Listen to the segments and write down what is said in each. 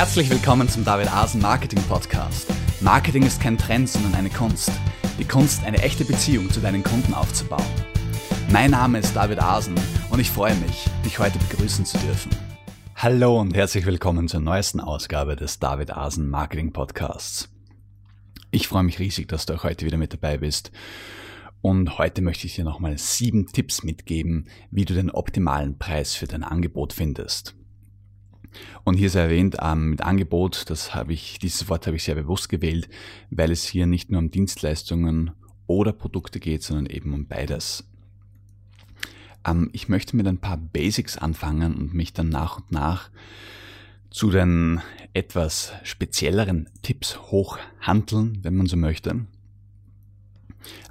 Herzlich willkommen zum David Asen Marketing Podcast. Marketing ist kein Trend, sondern eine Kunst. Die Kunst, eine echte Beziehung zu deinen Kunden aufzubauen. Mein Name ist David Asen und ich freue mich, dich heute begrüßen zu dürfen. Hallo und herzlich willkommen zur neuesten Ausgabe des David Asen Marketing Podcasts. Ich freue mich riesig, dass du auch heute wieder mit dabei bist. Und heute möchte ich dir nochmal sieben Tipps mitgeben, wie du den optimalen Preis für dein Angebot findest. Und hier ist erwähnt, ähm, mit Angebot, das habe ich, dieses Wort habe ich sehr bewusst gewählt, weil es hier nicht nur um Dienstleistungen oder Produkte geht, sondern eben um beides. Ähm, ich möchte mit ein paar Basics anfangen und mich dann nach und nach zu den etwas spezielleren Tipps hochhandeln, wenn man so möchte.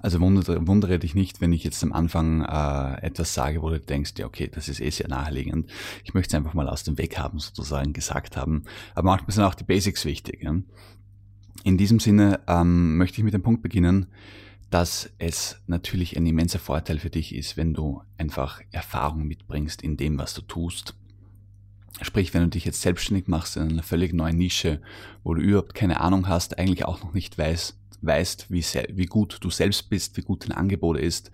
Also wundere, wundere dich nicht, wenn ich jetzt am Anfang äh, etwas sage, wo du denkst, ja okay, das ist eh sehr naheliegend. Ich möchte es einfach mal aus dem Weg haben, sozusagen gesagt haben. Aber manchmal sind auch die Basics wichtig. Ja? In diesem Sinne ähm, möchte ich mit dem Punkt beginnen, dass es natürlich ein immenser Vorteil für dich ist, wenn du einfach Erfahrung mitbringst in dem, was du tust. Sprich, wenn du dich jetzt selbstständig machst in einer völlig neuen Nische, wo du überhaupt keine Ahnung hast, eigentlich auch noch nicht weißt, weißt, wie, wie gut du selbst bist, wie gut dein Angebot ist,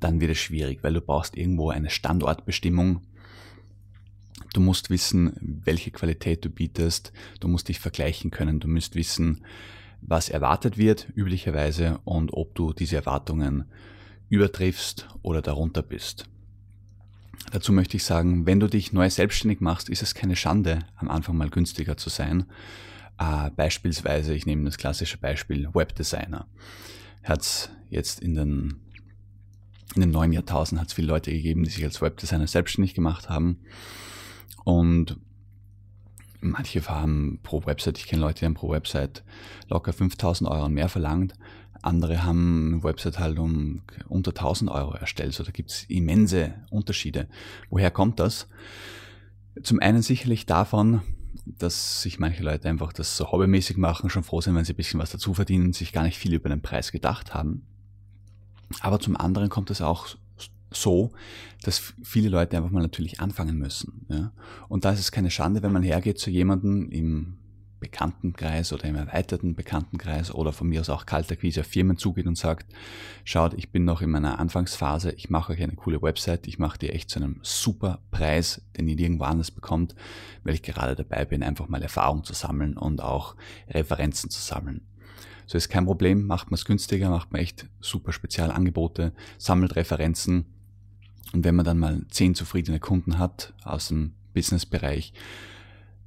dann wird es schwierig, weil du brauchst irgendwo eine Standortbestimmung. Du musst wissen, welche Qualität du bietest. Du musst dich vergleichen können. Du musst wissen, was erwartet wird, üblicherweise, und ob du diese Erwartungen übertriffst oder darunter bist. Dazu möchte ich sagen, wenn du dich neu selbstständig machst, ist es keine Schande, am Anfang mal günstiger zu sein. Äh, beispielsweise, ich nehme das klassische Beispiel Webdesigner. Hat jetzt in den, in den neuen Jahrtausenden hat es viele Leute gegeben, die sich als Webdesigner selbstständig gemacht haben. Und manche haben pro Website, ich kenne Leute, die haben pro Website locker 5000 Euro und mehr verlangt. Andere haben eine Website halt um unter 1000 Euro erstellt. So, da gibt es immense Unterschiede. Woher kommt das? Zum einen sicherlich davon, dass sich manche Leute einfach das so hobbymäßig machen, schon froh sind, wenn sie ein bisschen was dazu verdienen, sich gar nicht viel über den Preis gedacht haben. Aber zum anderen kommt es auch so, dass viele Leute einfach mal natürlich anfangen müssen. Ja? Und da ist es keine Schande, wenn man hergeht zu jemandem im Bekanntenkreis oder im erweiterten Bekanntenkreis oder von mir aus auch kalter Quise auf Firmen zugeht und sagt, schaut, ich bin noch in meiner Anfangsphase, ich mache euch eine coole Website, ich mache die echt zu einem super Preis, den ihr nirgendwo anders bekommt, weil ich gerade dabei bin, einfach mal Erfahrung zu sammeln und auch Referenzen zu sammeln. So ist kein Problem, macht man es günstiger, macht man echt super Spezialangebote, sammelt Referenzen und wenn man dann mal zehn zufriedene Kunden hat aus dem Businessbereich,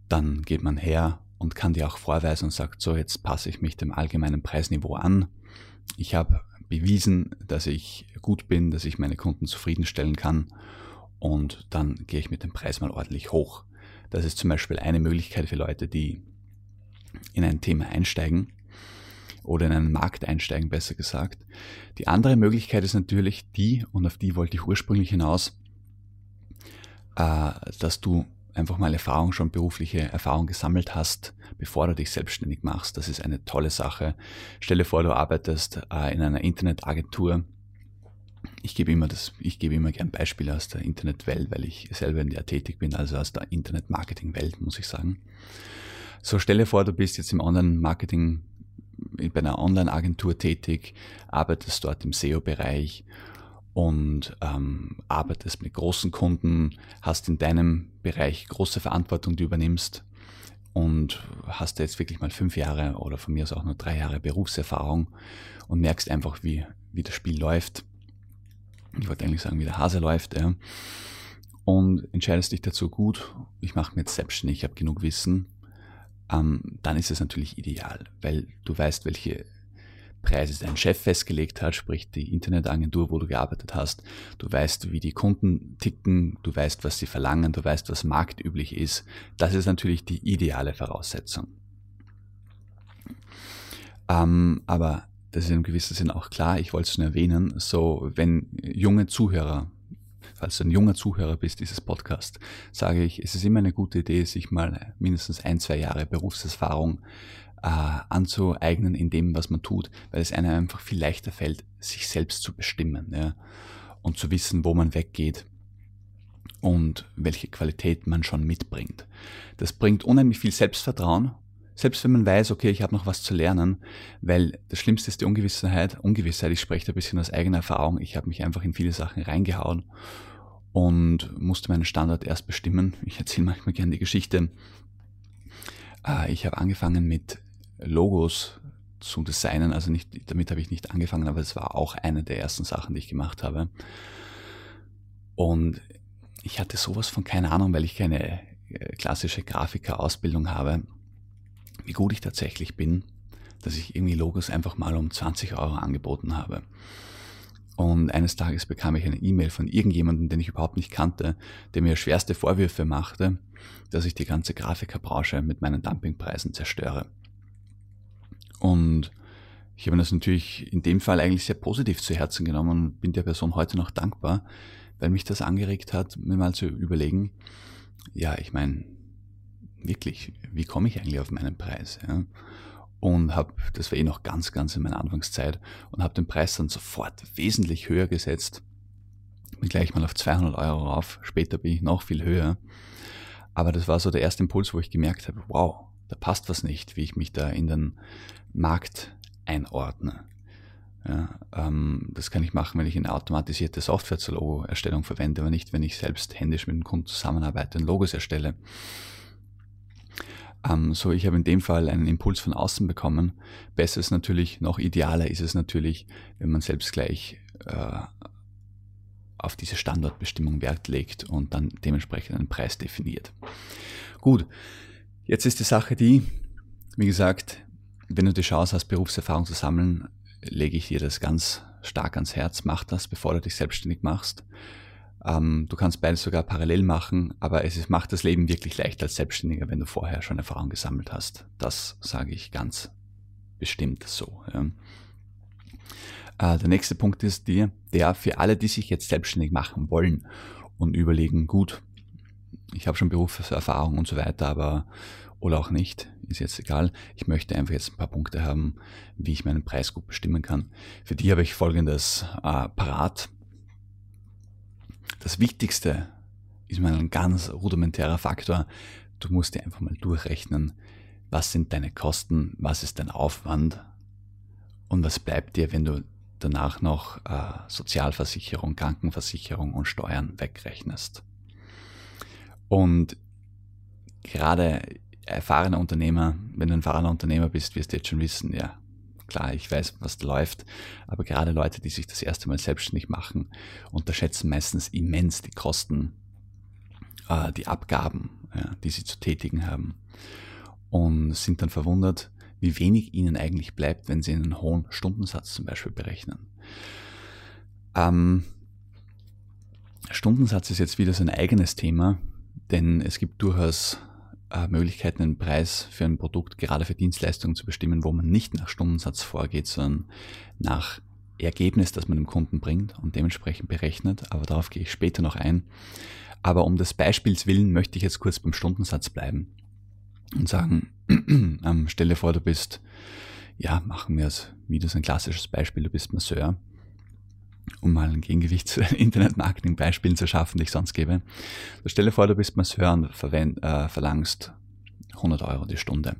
dann geht man her und kann dir auch vorweisen und sagt, so jetzt passe ich mich dem allgemeinen Preisniveau an. Ich habe bewiesen, dass ich gut bin, dass ich meine Kunden zufriedenstellen kann und dann gehe ich mit dem Preis mal ordentlich hoch. Das ist zum Beispiel eine Möglichkeit für Leute, die in ein Thema einsteigen oder in einen Markt einsteigen, besser gesagt. Die andere Möglichkeit ist natürlich die, und auf die wollte ich ursprünglich hinaus, äh, dass du einfach mal Erfahrung, schon berufliche Erfahrung gesammelt hast, bevor du dich selbstständig machst. Das ist eine tolle Sache. Stelle vor, du arbeitest äh, in einer Internetagentur. Ich gebe immer das, ich gebe immer gern Beispiele aus der Internetwelt, weil ich selber in der tätig bin, also aus der Internetmarketing-Welt, muss ich sagen. So stelle vor, du bist jetzt im Online-Marketing bei einer Online-Agentur tätig, arbeitest dort im SEO-Bereich und ähm, arbeitest mit großen Kunden, hast in deinem Bereich große Verantwortung, die übernimmst und hast jetzt wirklich mal fünf Jahre oder von mir aus auch nur drei Jahre Berufserfahrung und merkst einfach, wie, wie das Spiel läuft. Ich wollte eigentlich sagen, wie der Hase läuft. Ja. Und entscheidest dich dazu gut, ich mache mir jetzt selbstständig, ich habe genug Wissen, ähm, dann ist es natürlich ideal, weil du weißt, welche Preise dein Chef festgelegt hat, sprich die Internetagentur, wo du gearbeitet hast. Du weißt, wie die Kunden ticken, du weißt, was sie verlangen, du weißt, was marktüblich ist. Das ist natürlich die ideale Voraussetzung. Ähm, aber das ist in gewissem Sinn auch klar, ich wollte es nur erwähnen, so wenn junge Zuhörer, falls du ein junger Zuhörer bist dieses Podcast, sage ich, es ist immer eine gute Idee, sich mal mindestens ein, zwei Jahre Berufserfahrung äh, anzueignen in dem, was man tut, weil es einem einfach viel leichter fällt, sich selbst zu bestimmen ja, und zu wissen, wo man weggeht und welche Qualität man schon mitbringt. Das bringt unheimlich viel Selbstvertrauen, selbst wenn man weiß, okay, ich habe noch was zu lernen, weil das Schlimmste ist die Ungewissheit. Ungewissheit, ich spreche da ein bisschen aus eigener Erfahrung. Ich habe mich einfach in viele Sachen reingehauen und musste meinen Standard erst bestimmen. Ich erzähle manchmal gerne die Geschichte. Äh, ich habe angefangen mit Logos zu designen. Also nicht, damit habe ich nicht angefangen, aber es war auch eine der ersten Sachen, die ich gemacht habe. Und ich hatte sowas von keine Ahnung, weil ich keine äh, klassische Grafiker-Ausbildung habe wie gut ich tatsächlich bin, dass ich irgendwie Logos einfach mal um 20 Euro angeboten habe. Und eines Tages bekam ich eine E-Mail von irgendjemandem, den ich überhaupt nicht kannte, der mir schwerste Vorwürfe machte, dass ich die ganze Grafikerbranche mit meinen Dumpingpreisen zerstöre. Und ich habe das natürlich in dem Fall eigentlich sehr positiv zu Herzen genommen und bin der Person heute noch dankbar, weil mich das angeregt hat, mir mal zu überlegen, ja, ich meine, wirklich, wie komme ich eigentlich auf meinen Preis? Ja? Und habe, das war eh noch ganz, ganz in meiner Anfangszeit, und habe den Preis dann sofort wesentlich höher gesetzt. Bin gleich mal auf 200 Euro rauf. Später bin ich noch viel höher. Aber das war so der erste Impuls, wo ich gemerkt habe, wow, da passt was nicht, wie ich mich da in den Markt einordne. Ja, ähm, das kann ich machen, wenn ich eine automatisierte Software zur Logo-Erstellung verwende, aber nicht, wenn ich selbst händisch mit dem Kunden zusammenarbeite und Logos erstelle. Ähm, so, ich habe in dem Fall einen Impuls von außen bekommen. Besser ist natürlich, noch idealer ist es natürlich, wenn man selbst gleich äh, auf diese Standortbestimmung Wert legt und dann dementsprechend einen Preis definiert. Gut, jetzt ist die Sache die, wie gesagt, wenn du die Chance hast, Berufserfahrung zu sammeln, lege ich dir das ganz stark ans Herz. Mach das, bevor du dich selbstständig machst. Ähm, du kannst beides sogar parallel machen, aber es ist, macht das Leben wirklich leichter als Selbstständiger, wenn du vorher schon Erfahrung gesammelt hast. Das sage ich ganz bestimmt so. Ja. Äh, der nächste Punkt ist dir, der für alle, die sich jetzt selbstständig machen wollen und überlegen, gut, ich habe schon Berufserfahrung und so weiter, aber oder auch nicht, ist jetzt egal. Ich möchte einfach jetzt ein paar Punkte haben, wie ich meinen Preis gut bestimmen kann. Für die habe ich folgendes äh, parat. Das Wichtigste ist mal ein ganz rudimentärer Faktor. Du musst dir einfach mal durchrechnen, was sind deine Kosten, was ist dein Aufwand und was bleibt dir, wenn du danach noch äh, Sozialversicherung, Krankenversicherung und Steuern wegrechnest. Und gerade erfahrene Unternehmer, wenn du ein erfahrener Unternehmer bist, wirst du jetzt schon wissen, ja, Klar, ich weiß, was da läuft, aber gerade Leute, die sich das erste Mal selbstständig machen, unterschätzen meistens immens die Kosten, äh, die Abgaben, ja, die sie zu tätigen haben. Und sind dann verwundert, wie wenig ihnen eigentlich bleibt, wenn sie einen hohen Stundensatz zum Beispiel berechnen. Ähm, Stundensatz ist jetzt wieder so ein eigenes Thema, denn es gibt durchaus äh, Möglichkeiten, einen Preis für ein Produkt, gerade für Dienstleistungen zu bestimmen, wo man nicht nach Stundensatz vorgeht, sondern nach Ergebnis, das man dem Kunden bringt und dementsprechend berechnet. Aber darauf gehe ich später noch ein. Aber um des Beispiels willen möchte ich jetzt kurz beim Stundensatz bleiben und sagen, ähm, stelle vor, du bist, ja, machen wir es wieder so ein klassisches Beispiel, du bist Masseur um mal ein Gegengewicht zu Internet-Marketing-Beispielen zu schaffen, die ich sonst gebe. Du stelle vor, du bist Masseur und verwend, äh, verlangst 100 Euro die Stunde.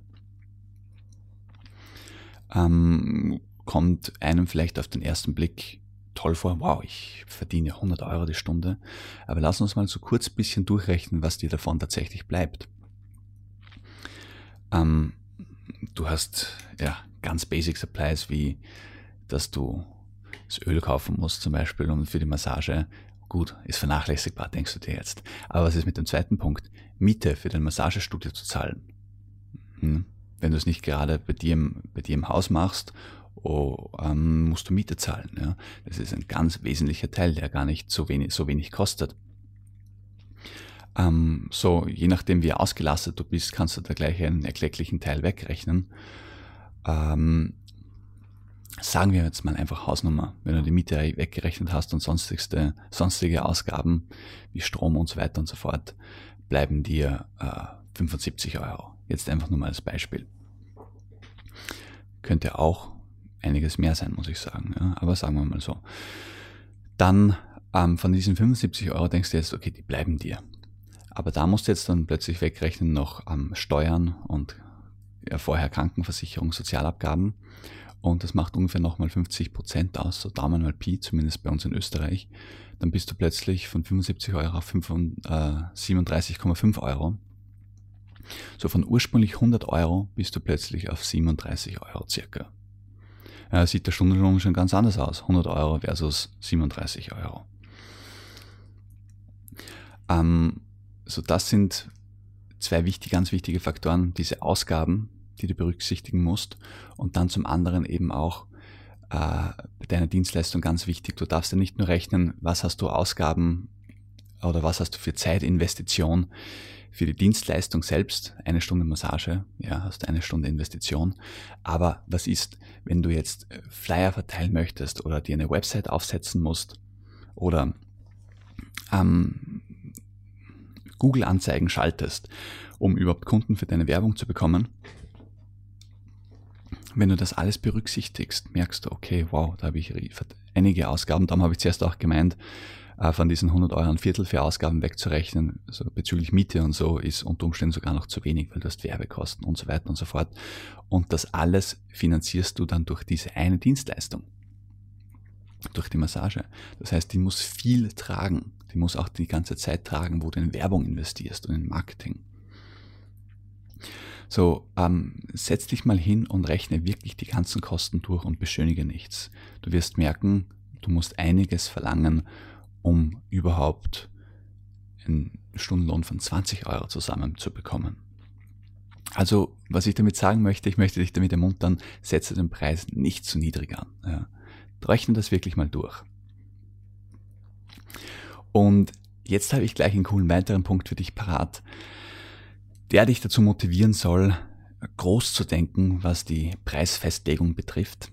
Ähm, kommt einem vielleicht auf den ersten Blick toll vor, wow, ich verdiene 100 Euro die Stunde. Aber lass uns mal so kurz ein bisschen durchrechnen, was dir davon tatsächlich bleibt. Ähm, du hast ja ganz basic Supplies wie, dass du das Öl kaufen musst zum Beispiel und für die Massage, gut, ist vernachlässigbar, denkst du dir jetzt. Aber was ist mit dem zweiten Punkt? Miete für dein Massagestudio zu zahlen. Hm? Wenn du es nicht gerade bei dir, bei dir im Haus machst, oh, ähm, musst du Miete zahlen. Ja? Das ist ein ganz wesentlicher Teil, der gar nicht so wenig, so wenig kostet. Ähm, so, je nachdem wie ausgelastet du bist, kannst du da gleich einen erklecklichen Teil wegrechnen. Ähm, sagen wir jetzt mal einfach Hausnummer, wenn du die Miete weggerechnet hast und sonstigste, sonstige Ausgaben wie Strom und so weiter und so fort, bleiben dir äh, 75 Euro. Jetzt einfach nur mal als Beispiel. Könnte auch einiges mehr sein, muss ich sagen, ja, aber sagen wir mal so. Dann ähm, von diesen 75 Euro denkst du jetzt, okay, die bleiben dir. Aber da musst du jetzt dann plötzlich wegrechnen noch ähm, Steuern und ja, vorher Krankenversicherung, Sozialabgaben. Und das macht ungefähr nochmal 50 Prozent aus, so Daumen mal Pi, zumindest bei uns in Österreich. Dann bist du plötzlich von 75 Euro auf 37,5 äh, Euro. So von ursprünglich 100 Euro bist du plötzlich auf 37 Euro circa. Ja, sieht der Stundenlohn schon ganz anders aus. 100 Euro versus 37 Euro. Ähm, so das sind zwei wichtig, ganz wichtige Faktoren, diese Ausgaben, die du berücksichtigen musst. Und dann zum anderen eben auch äh, bei deiner Dienstleistung ganz wichtig, du darfst ja nicht nur rechnen, was hast du Ausgaben oder was hast du für Zeitinvestition für die Dienstleistung selbst, eine Stunde Massage, ja, hast du eine Stunde Investition. Aber was ist, wenn du jetzt Flyer verteilen möchtest oder dir eine Website aufsetzen musst oder ähm, Google-Anzeigen schaltest, um überhaupt Kunden für deine Werbung zu bekommen, wenn du das alles berücksichtigst, merkst du, okay, wow, da habe ich einige Ausgaben. Darum habe ich zuerst auch gemeint, äh, von diesen 100 Euro ein Viertel für Ausgaben wegzurechnen, also bezüglich Miete und so, ist unter Umständen sogar noch zu wenig, weil du hast Werbekosten und so weiter und so fort. Und das alles finanzierst du dann durch diese eine Dienstleistung durch die Massage. Das heißt, die muss viel tragen. Die muss auch die ganze Zeit tragen, wo du in Werbung investierst und in Marketing. So, ähm, setz dich mal hin und rechne wirklich die ganzen Kosten durch und beschönige nichts. Du wirst merken, du musst einiges verlangen, um überhaupt einen Stundenlohn von 20 Euro zusammenzubekommen. Also, was ich damit sagen möchte, ich möchte dich damit ermuntern, setze den Preis nicht zu niedrig an. Ja. Rechne das wirklich mal durch. Und jetzt habe ich gleich einen coolen weiteren Punkt für dich parat, der dich dazu motivieren soll, groß zu denken, was die Preisfestlegung betrifft.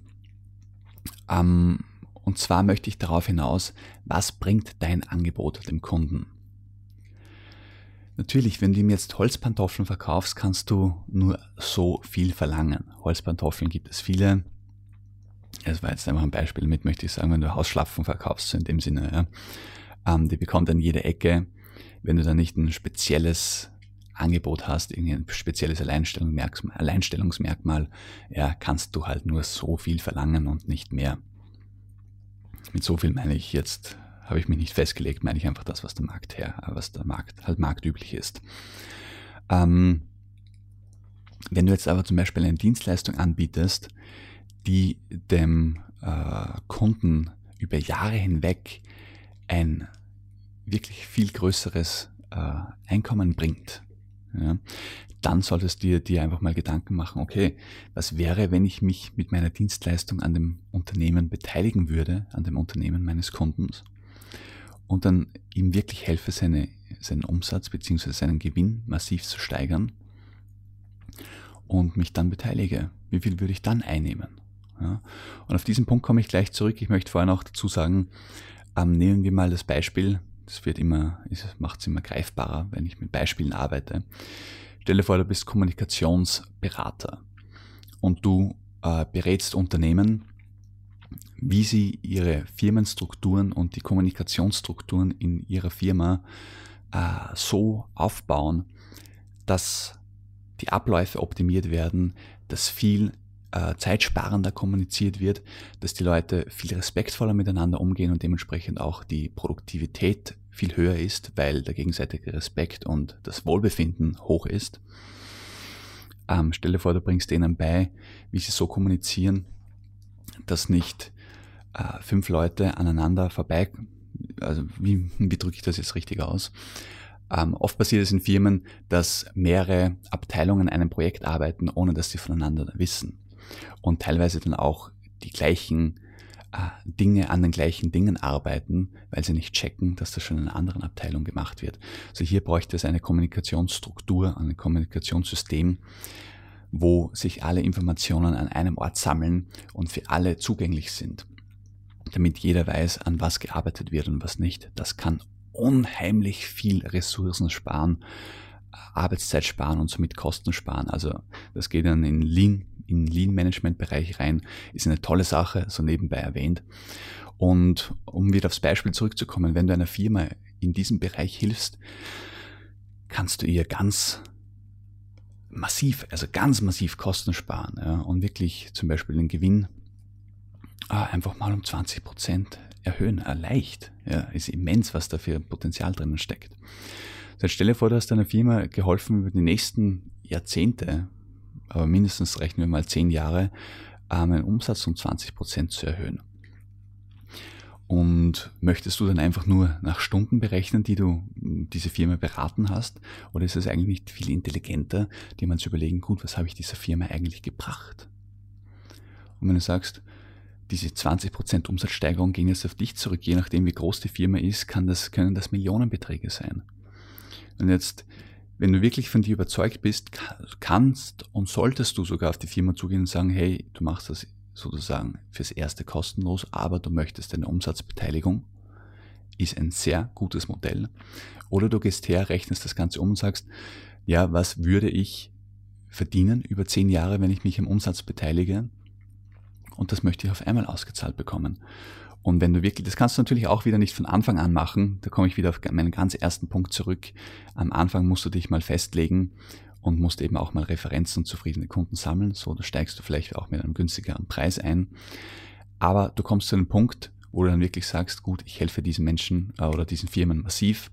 Ähm, und zwar möchte ich darauf hinaus, was bringt dein Angebot dem Kunden? Natürlich, wenn du ihm jetzt Holzpantoffeln verkaufst, kannst du nur so viel verlangen. Holzpantoffeln gibt es viele, das war jetzt einfach ein Beispiel mit, möchte ich sagen, wenn du Hausschlapfen verkaufst, so in dem Sinne, ja, ähm, die bekommt dann jede Ecke, wenn du dann nicht ein spezielles Angebot hast, irgendein spezielles Alleinstellungsmerkmal, ja, kannst du halt nur so viel verlangen und nicht mehr. Mit so viel meine ich jetzt, habe ich mich nicht festgelegt, meine ich einfach das, was der Markt her, was der Markt halt marktüblich ist. Ähm, wenn du jetzt aber zum Beispiel eine Dienstleistung anbietest, die dem äh, Kunden über Jahre hinweg ein wirklich viel größeres äh, Einkommen bringt, ja, dann solltest du dir, einfach mal Gedanken machen, okay, was wäre, wenn ich mich mit meiner Dienstleistung an dem Unternehmen beteiligen würde, an dem Unternehmen meines Kundens und dann ihm wirklich helfe, seine, seinen Umsatz bzw. seinen Gewinn massiv zu steigern und mich dann beteilige. Wie viel würde ich dann einnehmen? Ja. Und auf diesen Punkt komme ich gleich zurück. Ich möchte vorher noch dazu sagen, ähm, nehmen wir mal das Beispiel. Das wird immer, macht es immer greifbarer, wenn ich mit Beispielen arbeite. Stell dir vor, du bist Kommunikationsberater und du äh, berätst Unternehmen, wie sie ihre Firmenstrukturen und die Kommunikationsstrukturen in ihrer Firma äh, so aufbauen, dass die Abläufe optimiert werden, dass viel äh, zeitsparender kommuniziert wird, dass die Leute viel respektvoller miteinander umgehen und dementsprechend auch die Produktivität viel höher ist, weil der gegenseitige Respekt und das Wohlbefinden hoch ist. Ähm, stell vor, du bringst denen bei, wie sie so kommunizieren, dass nicht äh, fünf Leute aneinander vorbei, also wie, wie drücke ich das jetzt richtig aus? Ähm, oft passiert es in Firmen, dass mehrere Abteilungen an einem Projekt arbeiten, ohne dass sie voneinander wissen und teilweise dann auch die gleichen Dinge an den gleichen Dingen arbeiten, weil sie nicht checken, dass das schon in einer anderen Abteilung gemacht wird. Also hier bräuchte es eine Kommunikationsstruktur, ein Kommunikationssystem, wo sich alle Informationen an einem Ort sammeln und für alle zugänglich sind, damit jeder weiß, an was gearbeitet wird und was nicht. Das kann unheimlich viel Ressourcen sparen, Arbeitszeit sparen und somit Kosten sparen. Also das geht dann in Lean in Lean-Management-Bereich rein, ist eine tolle Sache, so nebenbei erwähnt. Und um wieder aufs Beispiel zurückzukommen, wenn du einer Firma in diesem Bereich hilfst, kannst du ihr ganz massiv, also ganz massiv Kosten sparen ja, und wirklich zum Beispiel den Gewinn ah, einfach mal um 20 Prozent erhöhen. Ah, leicht, ja, ist immens, was da für Potenzial drinnen steckt. Jetzt stell dir vor, du hast deiner Firma geholfen, über die nächsten Jahrzehnte, aber mindestens rechnen wir mal zehn Jahre, ähm, einen Umsatz um 20 Prozent zu erhöhen. Und möchtest du dann einfach nur nach Stunden berechnen, die du diese Firma beraten hast? Oder ist es eigentlich nicht viel intelligenter, dir mal zu überlegen, gut, was habe ich dieser Firma eigentlich gebracht? Und wenn du sagst, diese 20% Umsatzsteigerung gehen jetzt auf dich zurück, je nachdem wie groß die Firma ist, kann das, können das Millionenbeträge sein. Und jetzt, wenn du wirklich von dir überzeugt bist, kannst und solltest du sogar auf die Firma zugehen und sagen, hey, du machst das sozusagen fürs erste kostenlos, aber du möchtest eine Umsatzbeteiligung, ist ein sehr gutes Modell. Oder du gehst her, rechnest das Ganze um und sagst, ja, was würde ich verdienen über zehn Jahre, wenn ich mich am Umsatz beteilige? Und das möchte ich auf einmal ausgezahlt bekommen. Und wenn du wirklich, das kannst du natürlich auch wieder nicht von Anfang an machen, da komme ich wieder auf meinen ganz ersten Punkt zurück. Am Anfang musst du dich mal festlegen und musst eben auch mal Referenzen und zufriedene Kunden sammeln. So, da steigst du vielleicht auch mit einem günstigeren Preis ein. Aber du kommst zu einem Punkt, wo du dann wirklich sagst, gut, ich helfe diesen Menschen äh, oder diesen Firmen massiv.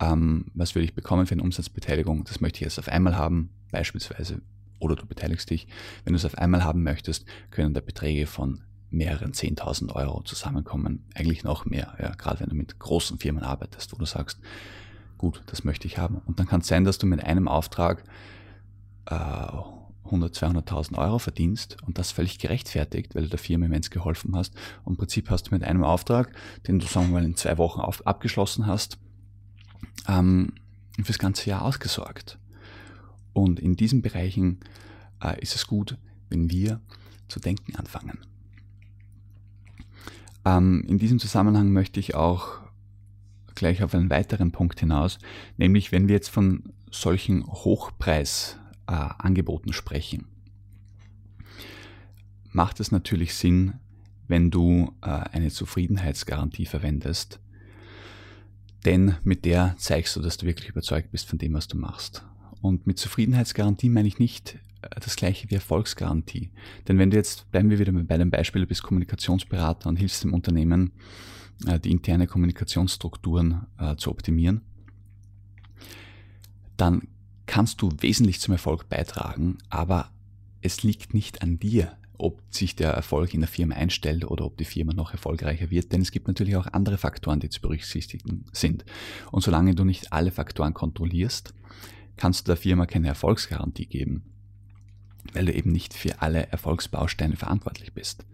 Ähm, was würde ich bekommen für eine Umsatzbeteiligung? Das möchte ich jetzt auf einmal haben, beispielsweise. Oder du beteiligst dich. Wenn du es auf einmal haben möchtest, können da Beträge von mehreren 10.000 Euro zusammenkommen. Eigentlich noch mehr, ja, gerade wenn du mit großen Firmen arbeitest, wo du sagst, gut, das möchte ich haben. Und dann kann es sein, dass du mit einem Auftrag äh, 100, 200.000 Euro verdienst und das völlig gerechtfertigt, weil du der Firma immens geholfen hast. Und im Prinzip hast du mit einem Auftrag, den du sagen wir mal in zwei Wochen auf, abgeschlossen hast, ähm, fürs ganze Jahr ausgesorgt. Und in diesen Bereichen äh, ist es gut, wenn wir zu denken anfangen. Ähm, in diesem Zusammenhang möchte ich auch gleich auf einen weiteren Punkt hinaus, nämlich wenn wir jetzt von solchen Hochpreisangeboten äh, sprechen, macht es natürlich Sinn, wenn du äh, eine Zufriedenheitsgarantie verwendest, denn mit der zeigst du, dass du wirklich überzeugt bist von dem, was du machst. Und mit Zufriedenheitsgarantie meine ich nicht das gleiche wie Erfolgsgarantie. Denn wenn du jetzt, bleiben wir wieder bei dem Beispiel, du bist Kommunikationsberater und hilfst dem Unternehmen, äh, die interne Kommunikationsstrukturen äh, zu optimieren, dann kannst du wesentlich zum Erfolg beitragen, aber es liegt nicht an dir, ob sich der Erfolg in der Firma einstellt oder ob die Firma noch erfolgreicher wird, denn es gibt natürlich auch andere Faktoren, die zu berücksichtigen sind. Und solange du nicht alle Faktoren kontrollierst, kannst du der Firma keine Erfolgsgarantie geben weil du eben nicht für alle Erfolgsbausteine verantwortlich bist.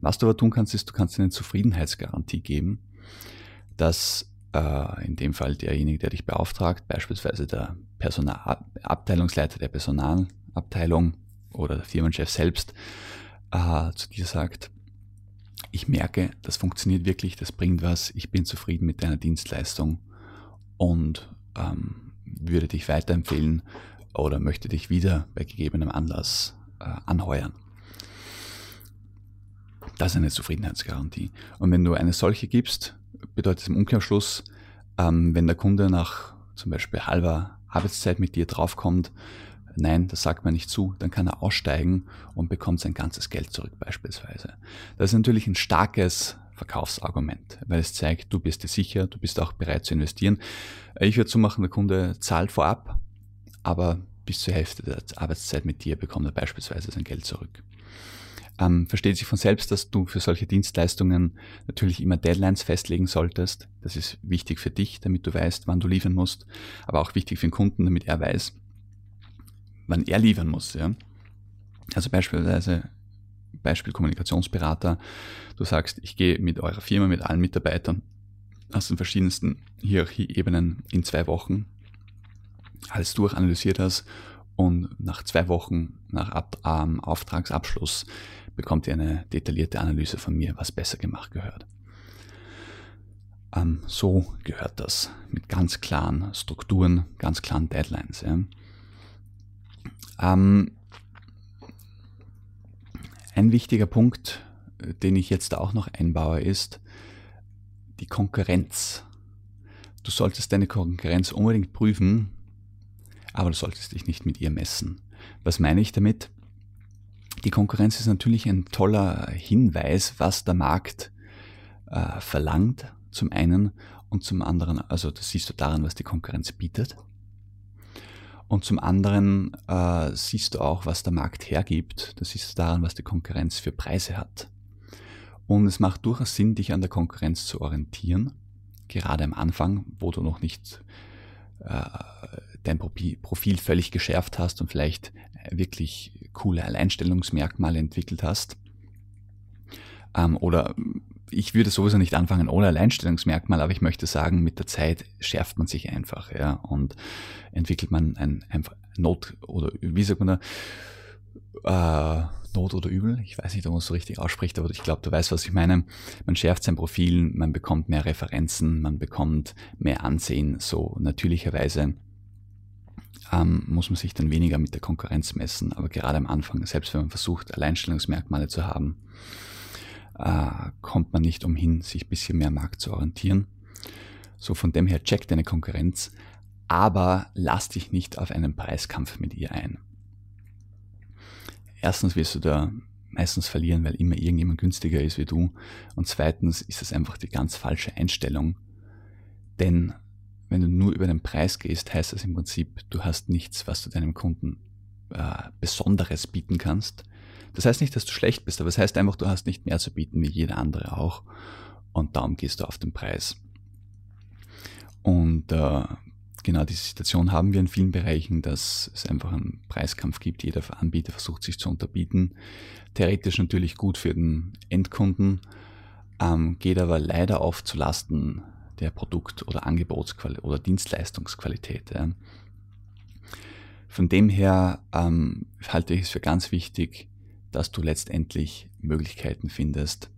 Was du aber tun kannst, ist, du kannst eine Zufriedenheitsgarantie geben, dass äh, in dem Fall derjenige, der dich beauftragt, beispielsweise der Personal Abteilungsleiter der Personalabteilung oder der Firmenchef selbst, äh, zu dir sagt, ich merke, das funktioniert wirklich, das bringt was, ich bin zufrieden mit deiner Dienstleistung und ähm, würde dich weiterempfehlen oder möchte dich wieder bei gegebenem Anlass äh, anheuern. Das ist eine Zufriedenheitsgarantie. Und wenn du eine solche gibst, bedeutet es im Umkehrschluss, ähm, wenn der Kunde nach zum Beispiel halber Arbeitszeit mit dir draufkommt, nein, das sagt man nicht zu, dann kann er aussteigen und bekommt sein ganzes Geld zurück beispielsweise. Das ist natürlich ein starkes Verkaufsargument, weil es zeigt, du bist dir sicher, du bist auch bereit zu investieren. Ich würde so machen, der Kunde zahlt vorab aber bis zur Hälfte der Arbeitszeit mit dir bekommt er beispielsweise sein Geld zurück. Ähm, versteht sich von selbst, dass du für solche Dienstleistungen natürlich immer Deadlines festlegen solltest. Das ist wichtig für dich, damit du weißt, wann du liefern musst, aber auch wichtig für den Kunden, damit er weiß, wann er liefern muss. Ja? Also beispielsweise Beispiel Kommunikationsberater. Du sagst, ich gehe mit eurer Firma, mit allen Mitarbeitern aus den verschiedensten Hierarchieebenen in zwei Wochen alles durchanalysiert hast und nach zwei Wochen nach Ab ähm, Auftragsabschluss bekommt ihr eine detaillierte Analyse von mir, was besser gemacht gehört. Ähm, so gehört das mit ganz klaren Strukturen, ganz klaren Deadlines. Ja. Ähm, ein wichtiger Punkt, den ich jetzt auch noch einbaue, ist die Konkurrenz. Du solltest deine Konkurrenz unbedingt prüfen, aber du solltest dich nicht mit ihr messen. Was meine ich damit? Die Konkurrenz ist natürlich ein toller Hinweis, was der Markt äh, verlangt, zum einen, und zum anderen, also das siehst du daran, was die Konkurrenz bietet. Und zum anderen äh, siehst du auch, was der Markt hergibt. Das siehst du daran, was die Konkurrenz für Preise hat. Und es macht durchaus Sinn, dich an der Konkurrenz zu orientieren, gerade am Anfang, wo du noch nicht äh, dein Profil völlig geschärft hast und vielleicht wirklich coole Alleinstellungsmerkmale entwickelt hast. Ähm, oder ich würde sowieso nicht anfangen ohne Alleinstellungsmerkmal, aber ich möchte sagen, mit der Zeit schärft man sich einfach, ja, und entwickelt man ein, ein Not oder wie sagt man da, äh, Not oder Übel, ich weiß nicht, ob man es so richtig ausspricht, aber ich glaube, du weißt, was ich meine. Man schärft sein Profil, man bekommt mehr Referenzen, man bekommt mehr Ansehen, so natürlicherweise ähm, muss man sich dann weniger mit der Konkurrenz messen. Aber gerade am Anfang, selbst wenn man versucht, Alleinstellungsmerkmale zu haben, äh, kommt man nicht umhin, sich ein bisschen mehr Markt zu orientieren. So von dem her check deine Konkurrenz, aber lass dich nicht auf einen Preiskampf mit ihr ein. Erstens wirst du da meistens verlieren, weil immer irgendjemand günstiger ist wie du. Und zweitens ist es einfach die ganz falsche Einstellung. Denn wenn du nur über den Preis gehst, heißt das im Prinzip, du hast nichts, was du deinem Kunden äh, Besonderes bieten kannst. Das heißt nicht, dass du schlecht bist, aber es das heißt einfach, du hast nicht mehr zu bieten wie jeder andere auch. Und darum gehst du auf den Preis. Und äh, genau diese Situation haben wir in vielen Bereichen, dass es einfach einen Preiskampf gibt. Jeder Anbieter versucht sich zu unterbieten. Theoretisch natürlich gut für den Endkunden, ähm, geht aber leider oft zu Lasten der Produkt- oder Angebotsqualität oder Dienstleistungsqualität. Ja. Von dem her ähm, halte ich es für ganz wichtig, dass du letztendlich Möglichkeiten findest,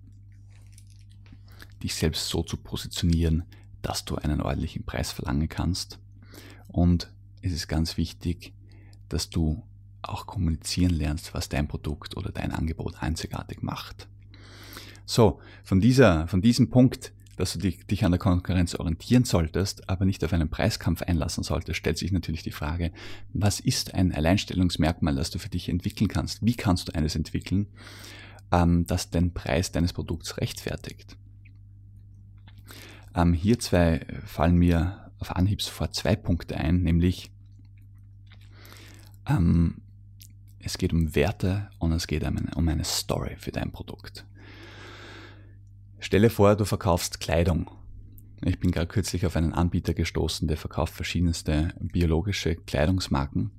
dich selbst so zu positionieren, dass du einen ordentlichen Preis verlangen kannst. Und es ist ganz wichtig, dass du auch kommunizieren lernst, was dein Produkt oder dein Angebot einzigartig macht. So, von dieser, von diesem Punkt dass du dich, dich an der Konkurrenz orientieren solltest, aber nicht auf einen Preiskampf einlassen solltest, stellt sich natürlich die Frage, was ist ein Alleinstellungsmerkmal, das du für dich entwickeln kannst? Wie kannst du eines entwickeln, ähm, das den Preis deines Produkts rechtfertigt? Ähm, hier zwei fallen mir auf Anhieb sofort zwei Punkte ein, nämlich ähm, es geht um Werte und es geht um eine, um eine Story für dein Produkt. Stelle vor, du verkaufst Kleidung. Ich bin gerade kürzlich auf einen Anbieter gestoßen, der verkauft verschiedenste biologische Kleidungsmarken.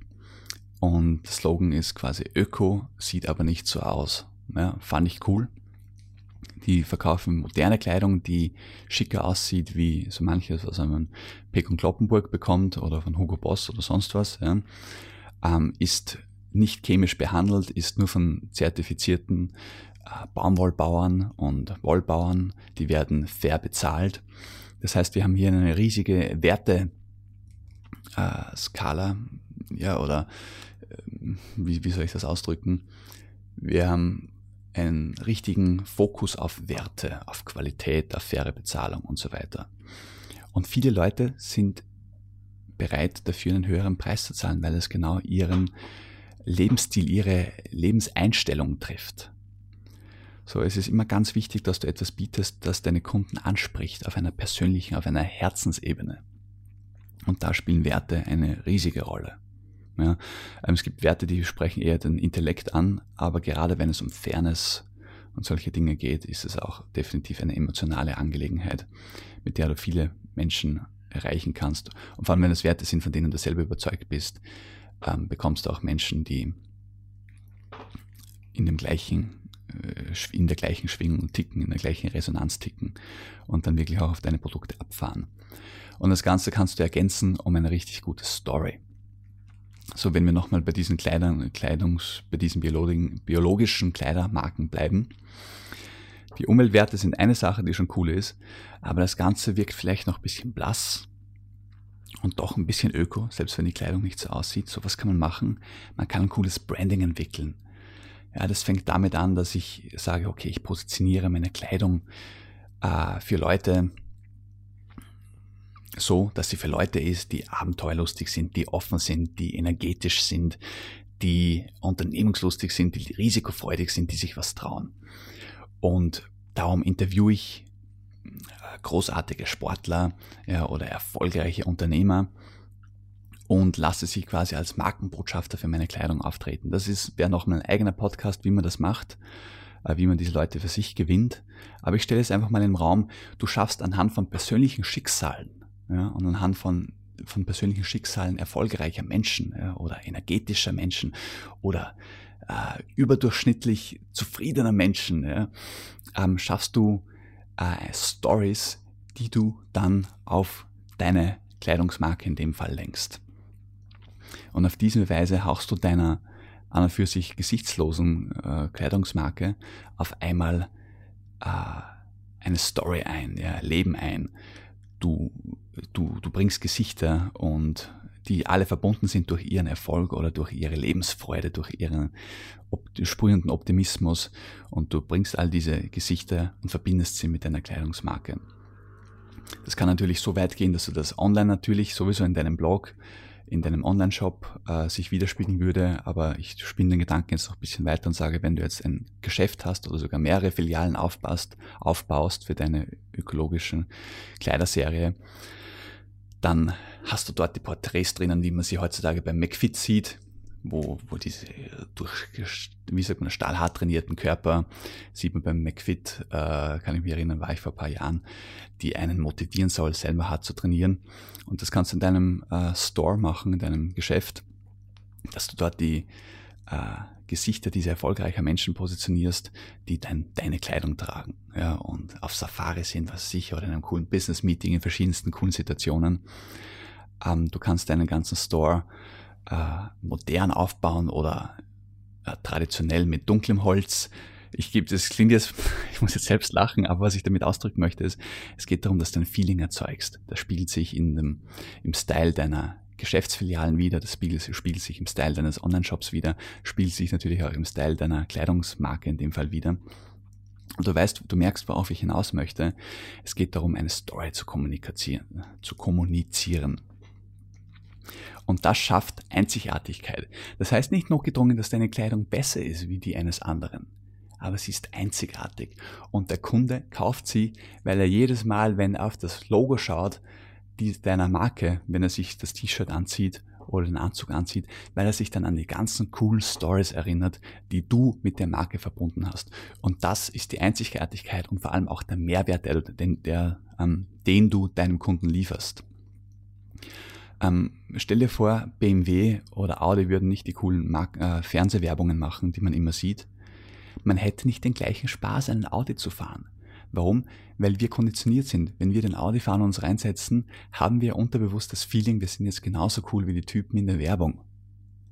Und der Slogan ist quasi Öko, sieht aber nicht so aus. Ja, fand ich cool. Die verkaufen moderne Kleidung, die schicker aussieht, wie so manches, was man Peck und Kloppenburg bekommt oder von Hugo Boss oder sonst was. Ja. Ähm, ist nicht chemisch behandelt, ist nur von zertifizierten Baumwollbauern und Wollbauern, die werden fair bezahlt. Das heißt, wir haben hier eine riesige Werteskala, äh, ja, oder äh, wie, wie soll ich das ausdrücken? Wir haben einen richtigen Fokus auf Werte, auf Qualität, auf faire Bezahlung und so weiter. Und viele Leute sind bereit, dafür einen höheren Preis zu zahlen, weil es genau ihren Lebensstil, ihre Lebenseinstellung trifft. So, es ist immer ganz wichtig, dass du etwas bietest, das deine Kunden anspricht, auf einer persönlichen, auf einer Herzensebene. Und da spielen Werte eine riesige Rolle. Ja, ähm, es gibt Werte, die sprechen eher den Intellekt an, aber gerade wenn es um Fairness und solche Dinge geht, ist es auch definitiv eine emotionale Angelegenheit, mit der du viele Menschen erreichen kannst. Und vor allem, wenn es Werte sind, von denen du selber überzeugt bist, ähm, bekommst du auch Menschen, die in dem gleichen in der gleichen Schwingung ticken, in der gleichen Resonanz ticken und dann wirklich auch auf deine Produkte abfahren. Und das Ganze kannst du ergänzen um eine richtig gute Story. So, wenn wir nochmal bei diesen Kleidern, Kleidungs, bei diesen biologischen Kleidermarken bleiben. Die Umweltwerte sind eine Sache, die schon cool ist, aber das Ganze wirkt vielleicht noch ein bisschen blass und doch ein bisschen öko, selbst wenn die Kleidung nicht so aussieht. So was kann man machen. Man kann ein cooles Branding entwickeln. Ja, das fängt damit an, dass ich sage, okay, ich positioniere meine Kleidung äh, für Leute, so, dass sie für Leute ist, die abenteuerlustig sind, die offen sind, die energetisch sind, die unternehmungslustig sind, die risikofreudig sind, die sich was trauen. Und darum interviewe ich äh, großartige Sportler ja, oder erfolgreiche Unternehmer und lasse sie quasi als Markenbotschafter für meine Kleidung auftreten. Das ist wäre noch mein eigener Podcast, wie man das macht, äh, wie man diese Leute für sich gewinnt. Aber ich stelle es einfach mal im Raum, du schaffst anhand von persönlichen Schicksalen ja, und anhand von von persönlichen Schicksalen erfolgreicher Menschen ja, oder energetischer Menschen oder äh, überdurchschnittlich zufriedener Menschen, ja, ähm, schaffst du äh, Stories, die du dann auf deine Kleidungsmarke in dem Fall lenkst. Und auf diese Weise hauchst du deiner an und für sich gesichtslosen äh, Kleidungsmarke auf einmal äh, eine Story ein, ja, Leben ein. Du, du, du bringst Gesichter und die alle verbunden sind durch ihren Erfolg oder durch ihre Lebensfreude, durch ihren op sprühenden Optimismus und du bringst all diese Gesichter und verbindest sie mit deiner Kleidungsmarke. Das kann natürlich so weit gehen, dass du das online natürlich sowieso in deinem Blog in deinem Online-Shop äh, sich widerspiegeln würde, aber ich spinne den Gedanken jetzt noch ein bisschen weiter und sage, wenn du jetzt ein Geschäft hast oder sogar mehrere Filialen aufbaust, aufbaust für deine ökologischen Kleiderserie, dann hast du dort die Porträts drinnen, wie man sie heutzutage beim McFit sieht, wo, wo diese durch, wie sagt man, stahlhart trainierten Körper, sieht man beim McFit, äh, kann ich mich erinnern, war ich vor ein paar Jahren, die einen motivieren soll, selber hart zu trainieren. Und das kannst du in deinem äh, Store machen, in deinem Geschäft, dass du dort die äh, Gesichter dieser erfolgreicher Menschen positionierst, die dein, deine Kleidung tragen ja, und auf Safari sind, was sicher, oder in einem coolen Business-Meeting in verschiedensten coolen Situationen. Ähm, du kannst deinen ganzen Store äh, modern aufbauen oder äh, traditionell mit dunklem Holz. Ich gebe, das klingt jetzt, ich muss jetzt selbst lachen, aber was ich damit ausdrücken möchte, ist, es geht darum, dass du ein Feeling erzeugst. Das spiegelt sich in dem, im Style deiner Geschäftsfilialen wieder, das spiegelt, spiegelt sich im Style deines Online-Shops wieder, spiegelt sich natürlich auch im Style deiner Kleidungsmarke in dem Fall wieder. Und du weißt, du merkst, worauf ich hinaus möchte. Es geht darum, eine Story zu kommunizieren, zu kommunizieren. Und das schafft Einzigartigkeit. Das heißt nicht notgedrungen, dass deine Kleidung besser ist wie die eines anderen. Aber sie ist einzigartig. Und der Kunde kauft sie, weil er jedes Mal, wenn er auf das Logo schaut, die, deiner Marke, wenn er sich das T-Shirt anzieht oder den Anzug anzieht, weil er sich dann an die ganzen coolen Stories erinnert, die du mit der Marke verbunden hast. Und das ist die Einzigartigkeit und vor allem auch der Mehrwert, der, der, ähm, den du deinem Kunden lieferst. Ähm, stell dir vor, BMW oder Audi würden nicht die coolen Mark äh, Fernsehwerbungen machen, die man immer sieht. Man hätte nicht den gleichen Spaß, einen Audi zu fahren. Warum? Weil wir konditioniert sind. Wenn wir den Audi fahren und uns reinsetzen, haben wir unterbewusst das Feeling, wir sind jetzt genauso cool wie die Typen in der Werbung.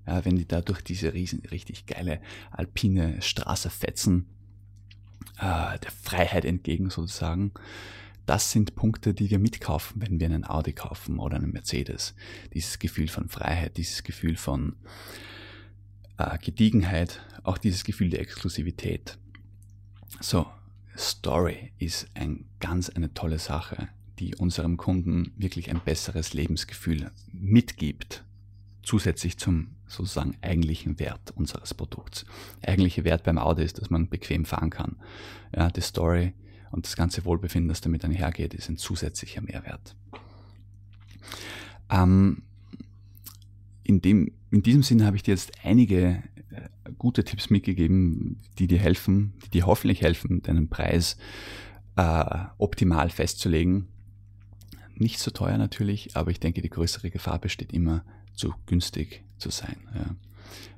Ja, wenn die da durch diese riesen, richtig geile alpine Straße fetzen, äh, der Freiheit entgegen sozusagen, das sind Punkte, die wir mitkaufen, wenn wir einen Audi kaufen oder einen Mercedes. Dieses Gefühl von Freiheit, dieses Gefühl von äh, Gediegenheit, auch dieses Gefühl der Exklusivität. So, Story ist ein, ganz eine tolle Sache, die unserem Kunden wirklich ein besseres Lebensgefühl mitgibt, zusätzlich zum sozusagen eigentlichen Wert unseres Produkts. Der eigentliche Wert beim Audi ist, dass man bequem fahren kann. Ja, die Story und das ganze Wohlbefinden, das damit einhergeht, ist ein zusätzlicher Mehrwert. Ähm, in, dem, in diesem Sinne habe ich dir jetzt einige äh, gute Tipps mitgegeben, die dir helfen, die dir hoffentlich helfen, deinen Preis äh, optimal festzulegen. Nicht so teuer natürlich, aber ich denke, die größere Gefahr besteht immer, zu günstig zu sein. Ja.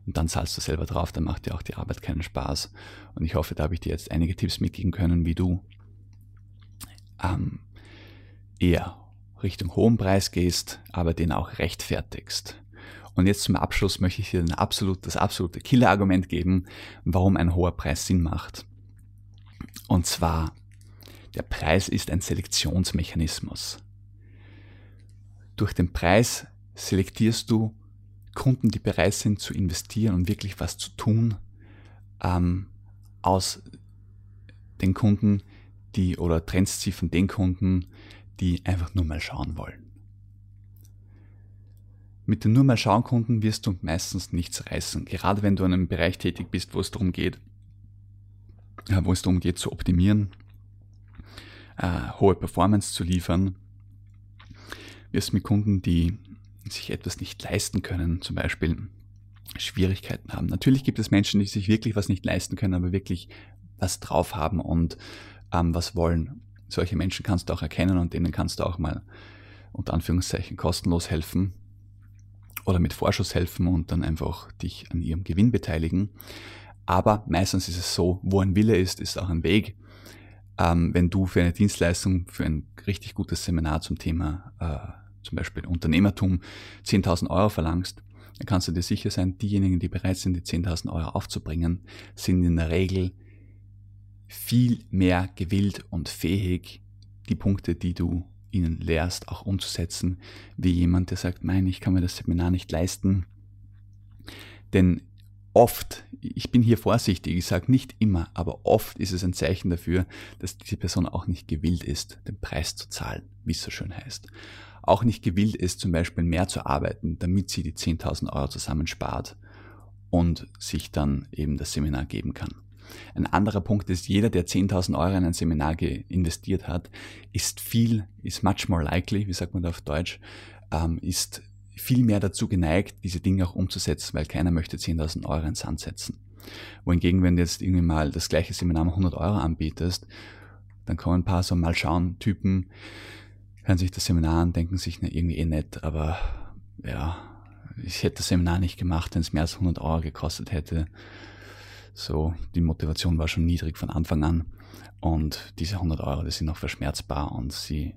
Und dann zahlst du selber drauf, dann macht dir auch die Arbeit keinen Spaß. Und ich hoffe, da habe ich dir jetzt einige Tipps mitgeben können, wie du ähm, eher Richtung hohen Preis gehst, aber den auch rechtfertigst. Und jetzt zum Abschluss möchte ich dir ein absolut, das absolute Killer-Argument geben, warum ein hoher Preis Sinn macht. Und zwar, der Preis ist ein Selektionsmechanismus. Durch den Preis selektierst du Kunden, die bereit sind zu investieren und wirklich was zu tun, ähm, aus den Kunden, die oder trennst sie von den Kunden, die einfach nur mal schauen wollen. mit den nur mal schauen Kunden wirst du meistens nichts reißen. Gerade wenn du in einem Bereich tätig bist, wo es darum geht, wo es darum geht zu optimieren, äh, hohe Performance zu liefern, wirst mit Kunden, die sich etwas nicht leisten können, zum Beispiel Schwierigkeiten haben. Natürlich gibt es Menschen, die sich wirklich was nicht leisten können, aber wirklich was drauf haben und ähm, was wollen. Solche Menschen kannst du auch erkennen und denen kannst du auch mal unter Anführungszeichen kostenlos helfen oder mit Vorschuss helfen und dann einfach dich an ihrem Gewinn beteiligen. Aber meistens ist es so, wo ein Wille ist, ist auch ein Weg. Ähm, wenn du für eine Dienstleistung, für ein richtig gutes Seminar zum Thema äh, zum Beispiel Unternehmertum 10.000 Euro verlangst, dann kannst du dir sicher sein, diejenigen, die bereit sind, die 10.000 Euro aufzubringen, sind in der Regel viel mehr gewillt und fähig, die Punkte, die du ihnen lehrst, auch umzusetzen, wie jemand, der sagt, nein, ich kann mir das Seminar nicht leisten. Denn oft, ich bin hier vorsichtig, ich sage nicht immer, aber oft ist es ein Zeichen dafür, dass diese Person auch nicht gewillt ist, den Preis zu zahlen, wie es so schön heißt. Auch nicht gewillt ist, zum Beispiel mehr zu arbeiten, damit sie die 10.000 Euro zusammenspart und sich dann eben das Seminar geben kann. Ein anderer Punkt ist, jeder, der 10.000 Euro in ein Seminar investiert hat, ist viel, ist much more likely, wie sagt man da auf Deutsch, ähm, ist viel mehr dazu geneigt, diese Dinge auch umzusetzen, weil keiner möchte 10.000 Euro in den Sand setzen. Wohingegen, wenn du jetzt irgendwie mal das gleiche Seminar um 100 Euro anbietest, dann kommen ein paar so mal schauen Typen, hören sich das Seminar an, denken sich, na, irgendwie eh nett, aber ja, ich hätte das Seminar nicht gemacht, wenn es mehr als 100 Euro gekostet hätte. So, die Motivation war schon niedrig von Anfang an. Und diese 100 Euro, die sind noch verschmerzbar und sie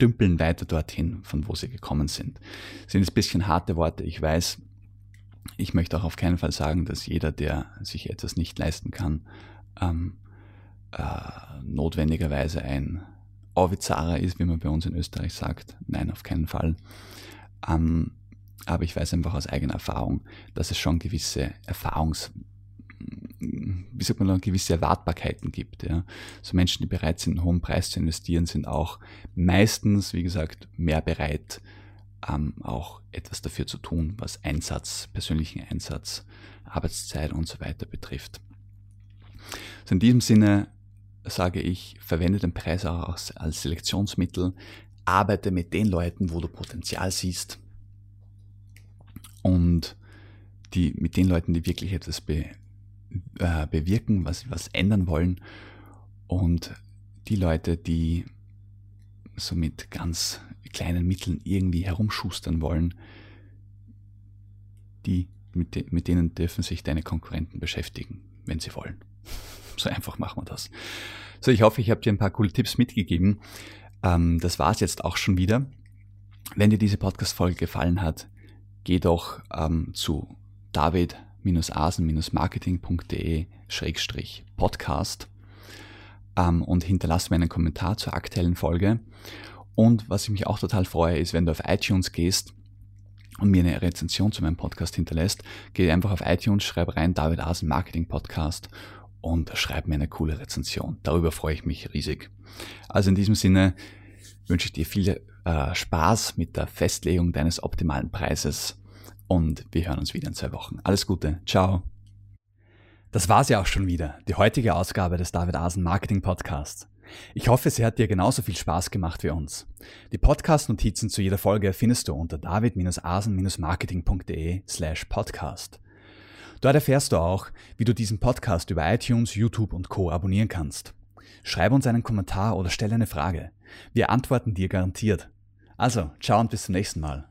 dümpeln weiter dorthin, von wo sie gekommen sind. Das sind jetzt ein bisschen harte Worte, ich weiß. Ich möchte auch auf keinen Fall sagen, dass jeder, der sich etwas nicht leisten kann, ähm, äh, notwendigerweise ein Orvizarer ist, wie man bei uns in Österreich sagt. Nein, auf keinen Fall. Ähm, aber ich weiß einfach aus eigener Erfahrung, dass es schon gewisse Erfahrungs wie sagt man, gewisse Erwartbarkeiten gibt. Ja. So Menschen, die bereit sind, einen hohen Preis zu investieren, sind auch meistens, wie gesagt, mehr bereit, ähm, auch etwas dafür zu tun, was Einsatz, persönlichen Einsatz, Arbeitszeit und so weiter betrifft. Also in diesem Sinne sage ich, verwende den Preis auch als Selektionsmittel, arbeite mit den Leuten, wo du Potenzial siehst und die, mit den Leuten, die wirklich etwas be, äh, bewirken, was, was ändern wollen. Und die Leute, die so mit ganz kleinen Mitteln irgendwie herumschustern wollen, die, mit, de, mit denen dürfen sich deine Konkurrenten beschäftigen, wenn sie wollen. So einfach machen wir das. So, ich hoffe, ich habe dir ein paar coole Tipps mitgegeben. Ähm, das war es jetzt auch schon wieder. Wenn dir diese Podcast-Folge gefallen hat, geh doch ähm, zu David asen-marketing.de-podcast ähm, und hinterlass mir einen Kommentar zur aktuellen Folge. Und was ich mich auch total freue, ist, wenn du auf iTunes gehst und mir eine Rezension zu meinem Podcast hinterlässt, geh einfach auf iTunes, schreib rein David Asen Marketing Podcast und schreib mir eine coole Rezension. Darüber freue ich mich riesig. Also in diesem Sinne wünsche ich dir viel äh, Spaß mit der Festlegung deines optimalen Preises und wir hören uns wieder in zwei Wochen. Alles Gute. Ciao. Das war's ja auch schon wieder, die heutige Ausgabe des David Asen Marketing Podcasts. Ich hoffe, sie hat dir genauso viel Spaß gemacht wie uns. Die Podcast-Notizen zu jeder Folge findest du unter david-asen-marketing.de slash podcast. Dort erfährst du auch, wie du diesen Podcast über iTunes, YouTube und Co. abonnieren kannst. Schreib uns einen Kommentar oder stelle eine Frage. Wir antworten dir garantiert. Also, ciao und bis zum nächsten Mal.